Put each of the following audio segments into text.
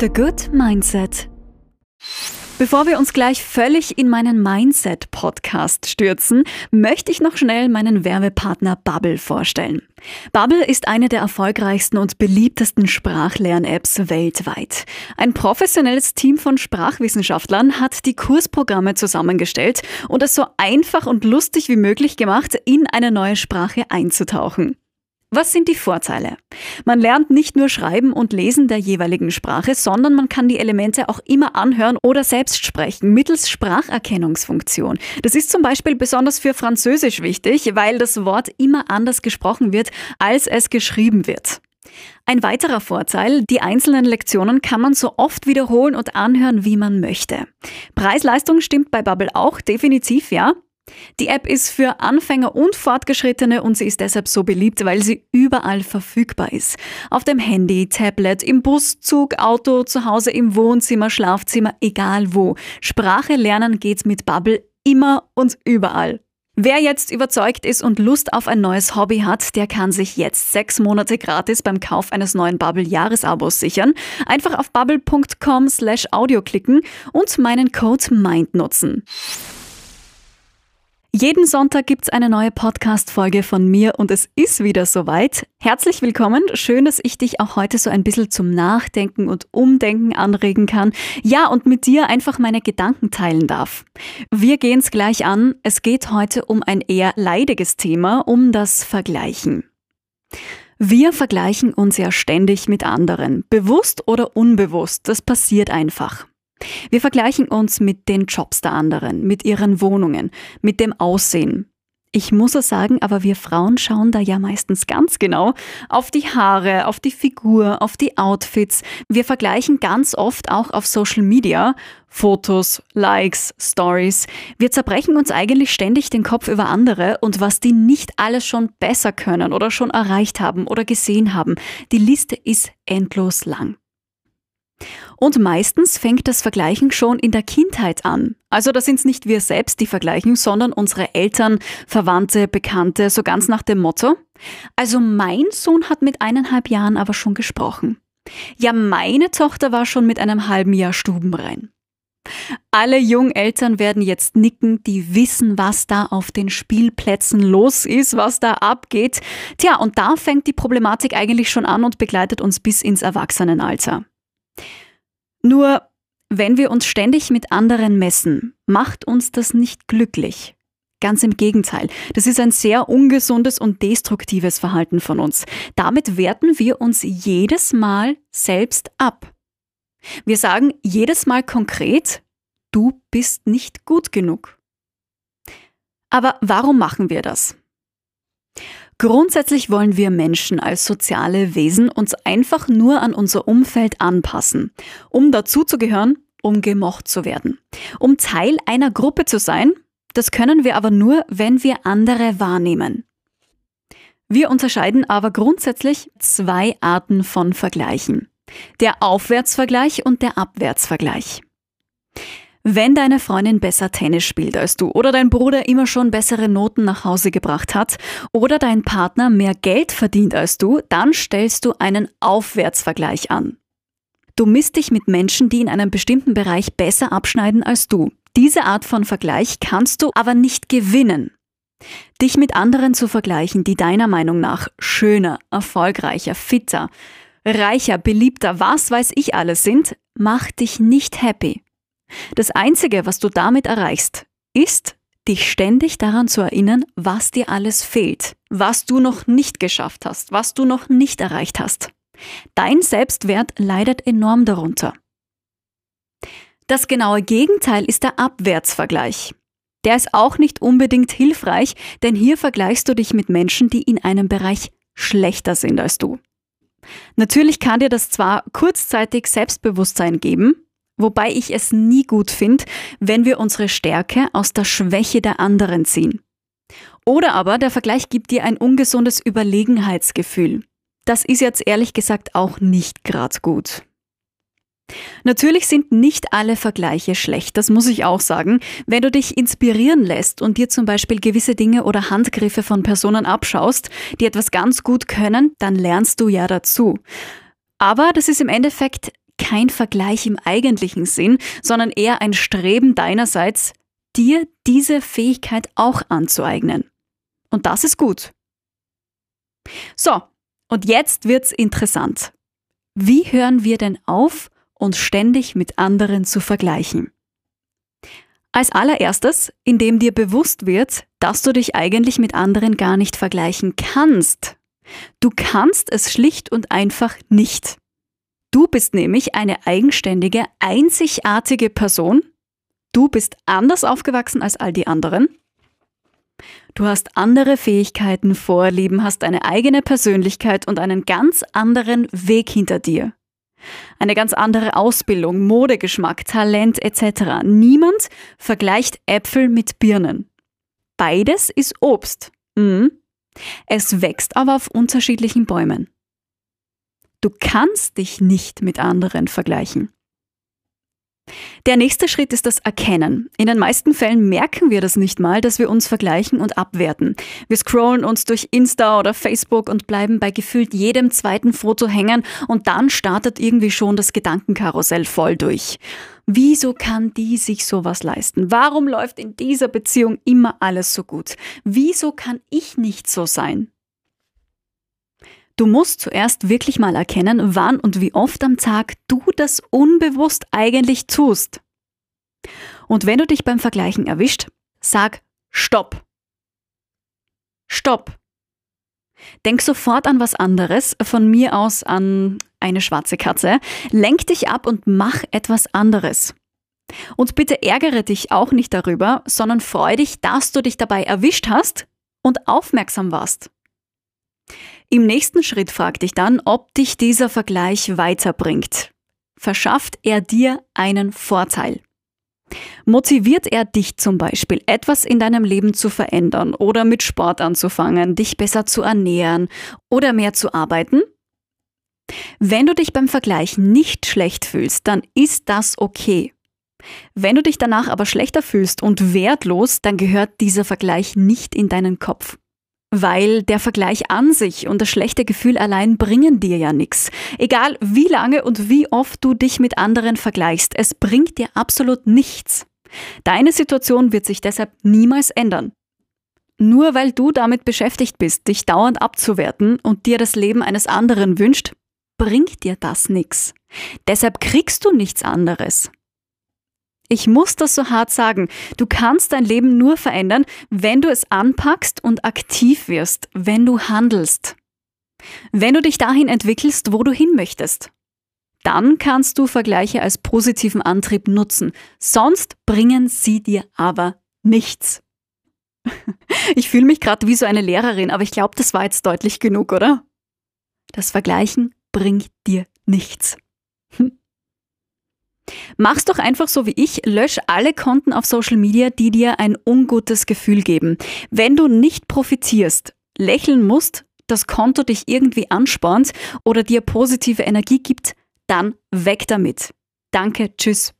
The Good Mindset. Bevor wir uns gleich völlig in meinen Mindset-Podcast stürzen, möchte ich noch schnell meinen Werbepartner Bubble vorstellen. Bubble ist eine der erfolgreichsten und beliebtesten Sprachlern-Apps weltweit. Ein professionelles Team von Sprachwissenschaftlern hat die Kursprogramme zusammengestellt und es so einfach und lustig wie möglich gemacht, in eine neue Sprache einzutauchen. Was sind die Vorteile? Man lernt nicht nur Schreiben und Lesen der jeweiligen Sprache, sondern man kann die Elemente auch immer anhören oder selbst sprechen mittels Spracherkennungsfunktion. Das ist zum Beispiel besonders für Französisch wichtig, weil das Wort immer anders gesprochen wird, als es geschrieben wird. Ein weiterer Vorteil, die einzelnen Lektionen kann man so oft wiederholen und anhören, wie man möchte. Preis-Leistung stimmt bei Bubble auch definitiv, ja. Die App ist für Anfänger und Fortgeschrittene und sie ist deshalb so beliebt, weil sie überall verfügbar ist. Auf dem Handy, Tablet, im Bus, Zug, Auto, zu Hause, im Wohnzimmer, Schlafzimmer, egal wo. Sprache lernen geht mit Bubble immer und überall. Wer jetzt überzeugt ist und Lust auf ein neues Hobby hat, der kann sich jetzt sechs Monate gratis beim Kauf eines neuen Bubble-Jahresabos sichern. Einfach auf bubble.com slash audio klicken und meinen Code MIND nutzen. Jeden Sonntag gibt's eine neue Podcast-Folge von mir und es ist wieder soweit. Herzlich willkommen. Schön, dass ich dich auch heute so ein bisschen zum Nachdenken und Umdenken anregen kann. Ja, und mit dir einfach meine Gedanken teilen darf. Wir gehen's gleich an. Es geht heute um ein eher leidiges Thema, um das Vergleichen. Wir vergleichen uns ja ständig mit anderen, bewusst oder unbewusst, das passiert einfach. Wir vergleichen uns mit den Jobs der anderen, mit ihren Wohnungen, mit dem Aussehen. Ich muss es sagen, aber wir Frauen schauen da ja meistens ganz genau auf die Haare, auf die Figur, auf die Outfits. Wir vergleichen ganz oft auch auf Social Media Fotos, Likes, Stories. Wir zerbrechen uns eigentlich ständig den Kopf über andere und was die nicht alles schon besser können oder schon erreicht haben oder gesehen haben. Die Liste ist endlos lang. Und meistens fängt das Vergleichen schon in der Kindheit an. Also da sind es nicht wir selbst, die vergleichen, sondern unsere Eltern, Verwandte, Bekannte, so ganz nach dem Motto. Also mein Sohn hat mit eineinhalb Jahren aber schon gesprochen. Ja, meine Tochter war schon mit einem halben Jahr stubenrein. Alle Jungeltern werden jetzt nicken, die wissen, was da auf den Spielplätzen los ist, was da abgeht. Tja, und da fängt die Problematik eigentlich schon an und begleitet uns bis ins Erwachsenenalter. Nur, wenn wir uns ständig mit anderen messen, macht uns das nicht glücklich. Ganz im Gegenteil, das ist ein sehr ungesundes und destruktives Verhalten von uns. Damit werten wir uns jedes Mal selbst ab. Wir sagen jedes Mal konkret, du bist nicht gut genug. Aber warum machen wir das? Grundsätzlich wollen wir Menschen als soziale Wesen uns einfach nur an unser Umfeld anpassen, um dazuzugehören, um gemocht zu werden. Um Teil einer Gruppe zu sein, das können wir aber nur, wenn wir andere wahrnehmen. Wir unterscheiden aber grundsätzlich zwei Arten von Vergleichen. Der Aufwärtsvergleich und der Abwärtsvergleich. Wenn deine Freundin besser Tennis spielt als du oder dein Bruder immer schon bessere Noten nach Hause gebracht hat oder dein Partner mehr Geld verdient als du, dann stellst du einen Aufwärtsvergleich an. Du misst dich mit Menschen, die in einem bestimmten Bereich besser abschneiden als du. Diese Art von Vergleich kannst du aber nicht gewinnen. Dich mit anderen zu vergleichen, die deiner Meinung nach schöner, erfolgreicher, fitter, reicher, beliebter, was weiß ich alles sind, macht dich nicht happy. Das Einzige, was du damit erreichst, ist, dich ständig daran zu erinnern, was dir alles fehlt, was du noch nicht geschafft hast, was du noch nicht erreicht hast. Dein Selbstwert leidet enorm darunter. Das genaue Gegenteil ist der Abwärtsvergleich. Der ist auch nicht unbedingt hilfreich, denn hier vergleichst du dich mit Menschen, die in einem Bereich schlechter sind als du. Natürlich kann dir das zwar kurzzeitig Selbstbewusstsein geben, wobei ich es nie gut finde, wenn wir unsere Stärke aus der Schwäche der anderen ziehen. Oder aber der Vergleich gibt dir ein ungesundes Überlegenheitsgefühl. Das ist jetzt ehrlich gesagt auch nicht grad gut. Natürlich sind nicht alle Vergleiche schlecht, das muss ich auch sagen. Wenn du dich inspirieren lässt und dir zum Beispiel gewisse Dinge oder Handgriffe von Personen abschaust, die etwas ganz gut können, dann lernst du ja dazu. Aber das ist im Endeffekt kein Vergleich im eigentlichen Sinn, sondern eher ein Streben deinerseits, dir diese Fähigkeit auch anzueignen. Und das ist gut. So, und jetzt wird's interessant. Wie hören wir denn auf, uns ständig mit anderen zu vergleichen? Als allererstes, indem dir bewusst wird, dass du dich eigentlich mit anderen gar nicht vergleichen kannst. Du kannst es schlicht und einfach nicht. Du bist nämlich eine eigenständige, einzigartige Person. Du bist anders aufgewachsen als all die anderen. Du hast andere Fähigkeiten, Vorlieben, hast eine eigene Persönlichkeit und einen ganz anderen Weg hinter dir. Eine ganz andere Ausbildung, Modegeschmack, Talent etc. Niemand vergleicht Äpfel mit Birnen. Beides ist Obst. Mhm. Es wächst aber auf unterschiedlichen Bäumen. Du kannst dich nicht mit anderen vergleichen. Der nächste Schritt ist das Erkennen. In den meisten Fällen merken wir das nicht mal, dass wir uns vergleichen und abwerten. Wir scrollen uns durch Insta oder Facebook und bleiben bei gefühlt jedem zweiten Foto hängen und dann startet irgendwie schon das Gedankenkarussell voll durch. Wieso kann die sich sowas leisten? Warum läuft in dieser Beziehung immer alles so gut? Wieso kann ich nicht so sein? Du musst zuerst wirklich mal erkennen, wann und wie oft am Tag du das unbewusst eigentlich tust. Und wenn du dich beim Vergleichen erwischt, sag Stopp. Stopp. Denk sofort an was anderes, von mir aus an eine schwarze Katze, lenk dich ab und mach etwas anderes. Und bitte ärgere dich auch nicht darüber, sondern freu dich, dass du dich dabei erwischt hast und aufmerksam warst. Im nächsten Schritt frag dich dann, ob dich dieser Vergleich weiterbringt. Verschafft er dir einen Vorteil? Motiviert er dich zum Beispiel, etwas in deinem Leben zu verändern oder mit Sport anzufangen, dich besser zu ernähren oder mehr zu arbeiten? Wenn du dich beim Vergleich nicht schlecht fühlst, dann ist das okay. Wenn du dich danach aber schlechter fühlst und wertlos, dann gehört dieser Vergleich nicht in deinen Kopf. Weil der Vergleich an sich und das schlechte Gefühl allein bringen dir ja nichts. Egal wie lange und wie oft du dich mit anderen vergleichst, es bringt dir absolut nichts. Deine Situation wird sich deshalb niemals ändern. Nur weil du damit beschäftigt bist, dich dauernd abzuwerten und dir das Leben eines anderen wünscht, bringt dir das nichts. Deshalb kriegst du nichts anderes. Ich muss das so hart sagen. Du kannst dein Leben nur verändern, wenn du es anpackst und aktiv wirst, wenn du handelst. Wenn du dich dahin entwickelst, wo du hin möchtest. Dann kannst du Vergleiche als positiven Antrieb nutzen. Sonst bringen sie dir aber nichts. Ich fühle mich gerade wie so eine Lehrerin, aber ich glaube, das war jetzt deutlich genug, oder? Das Vergleichen bringt dir nichts. Mach's doch einfach so wie ich, lösch alle Konten auf Social Media, die dir ein ungutes Gefühl geben. Wenn du nicht profitierst, lächeln musst, das Konto dich irgendwie anspornt oder dir positive Energie gibt, dann weg damit. Danke, tschüss.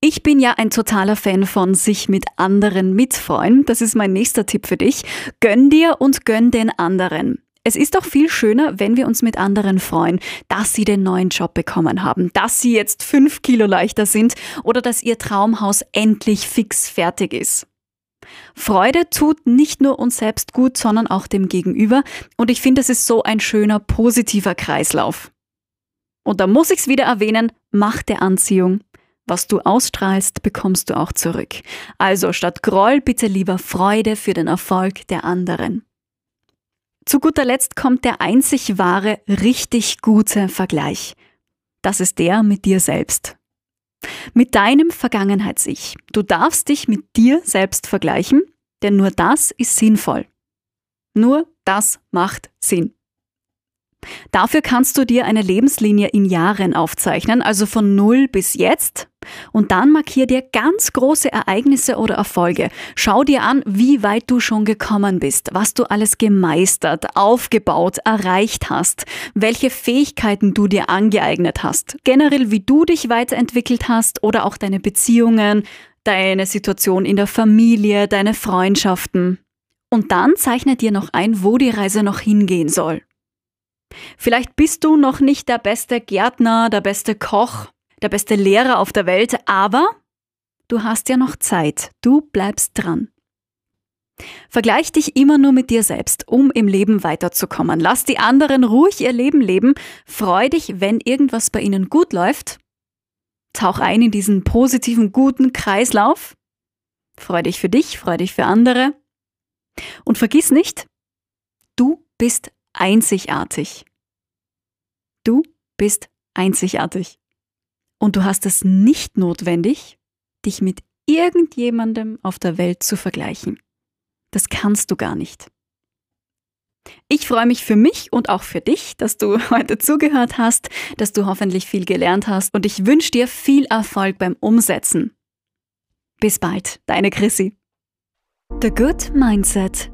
Ich bin ja ein totaler Fan von sich mit anderen mitfreuen. Das ist mein nächster Tipp für dich. Gönn dir und gönn den anderen. Es ist doch viel schöner, wenn wir uns mit anderen freuen, dass sie den neuen Job bekommen haben, dass sie jetzt fünf Kilo leichter sind oder dass ihr Traumhaus endlich fix fertig ist. Freude tut nicht nur uns selbst gut, sondern auch dem Gegenüber und ich finde, es ist so ein schöner, positiver Kreislauf. Und da muss ich es wieder erwähnen, Macht der Anziehung. Was du ausstrahlst, bekommst du auch zurück. Also statt Groll bitte lieber Freude für den Erfolg der anderen. Zu guter Letzt kommt der einzig wahre, richtig gute Vergleich. Das ist der mit dir selbst. Mit deinem Vergangenheits-Ich. Du darfst dich mit dir selbst vergleichen, denn nur das ist sinnvoll. Nur das macht Sinn. Dafür kannst du dir eine Lebenslinie in Jahren aufzeichnen, also von null bis jetzt. Und dann markier dir ganz große Ereignisse oder Erfolge. Schau dir an, wie weit du schon gekommen bist, was du alles gemeistert, aufgebaut, erreicht hast, welche Fähigkeiten du dir angeeignet hast, generell wie du dich weiterentwickelt hast oder auch deine Beziehungen, deine Situation in der Familie, deine Freundschaften. Und dann zeichne dir noch ein, wo die Reise noch hingehen soll. Vielleicht bist du noch nicht der beste Gärtner, der beste Koch, der beste Lehrer auf der Welt, aber du hast ja noch Zeit. Du bleibst dran. Vergleich dich immer nur mit dir selbst, um im Leben weiterzukommen. Lass die anderen ruhig ihr Leben leben. Freu dich, wenn irgendwas bei ihnen gut läuft. Tauch ein in diesen positiven, guten Kreislauf. Freu dich für dich, freu dich für andere. Und vergiss nicht, du bist einzigartig. Du bist einzigartig. Und du hast es nicht notwendig, dich mit irgendjemandem auf der Welt zu vergleichen. Das kannst du gar nicht. Ich freue mich für mich und auch für dich, dass du heute zugehört hast, dass du hoffentlich viel gelernt hast und ich wünsche dir viel Erfolg beim Umsetzen. Bis bald, deine Chrissy. The Good Mindset